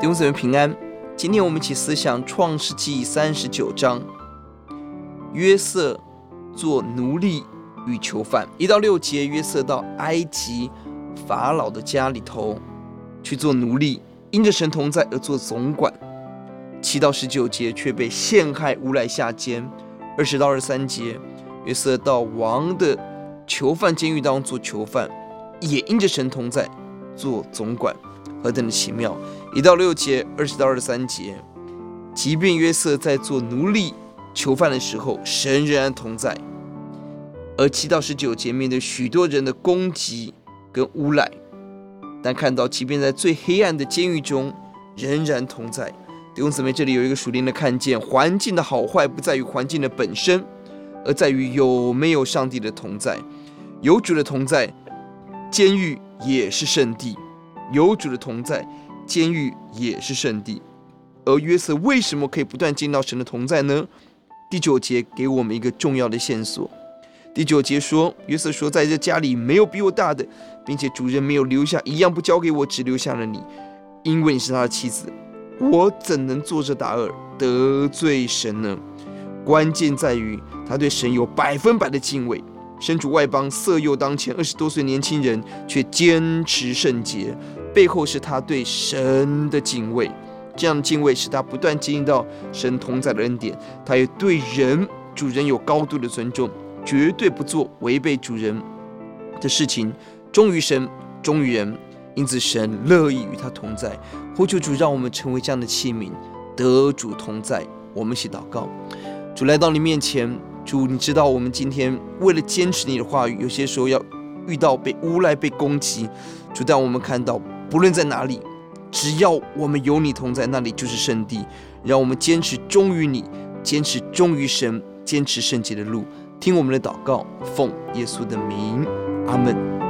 弟兄姊妹平安，今天我们一起思想创世记三十九章，约瑟做奴隶与囚犯。一到六节，约瑟到埃及法老的家里头去做奴隶，因着神同在而做总管。七到十九节却被陷害诬赖下监。二十到二十三节，约瑟到王的囚犯监狱当中做囚犯，也因着神同在做总管。何等的奇妙！一到六节，二十到二十三节，即便约瑟在做奴隶、囚犯的时候，神仍然同在；而七到十九节，面对许多人的攻击跟诬赖，但看到即便在最黑暗的监狱中，仍然同在。弟兄姊妹，这里有一个属灵的看见：环境的好坏不在于环境的本身，而在于有没有上帝的同在。有主的同在，监狱也是圣地。有主的同在，监狱也是圣地。而约瑟为什么可以不断见到神的同在呢？第九节给我们一个重要的线索。第九节说，约瑟说，在这家里没有比我大的，并且主人没有留下一样不交给我，只留下了你，因为你是他的妻子。我怎能作这大恶，得罪神呢？关键在于他对神有百分百的敬畏。身处外邦，色诱当前，二十多岁年轻人却坚持圣洁。背后是他对神的敬畏，这样的敬畏使他不断经历到神同在的恩典。他也对人主人有高度的尊重，绝对不做违背主人的事情，忠于神，忠于人。因此，神乐意与他同在。呼求主，让我们成为这样的器皿，得主同在。我们一起祷告：主来到你面前，主，你知道我们今天为了坚持你的话语，有些时候要遇到被诬赖、被攻击。主，让我们看到。不论在哪里，只要我们有你同在，那里就是圣地。让我们坚持忠于你，坚持忠于神，坚持圣洁的路。听我们的祷告，奉耶稣的名，阿门。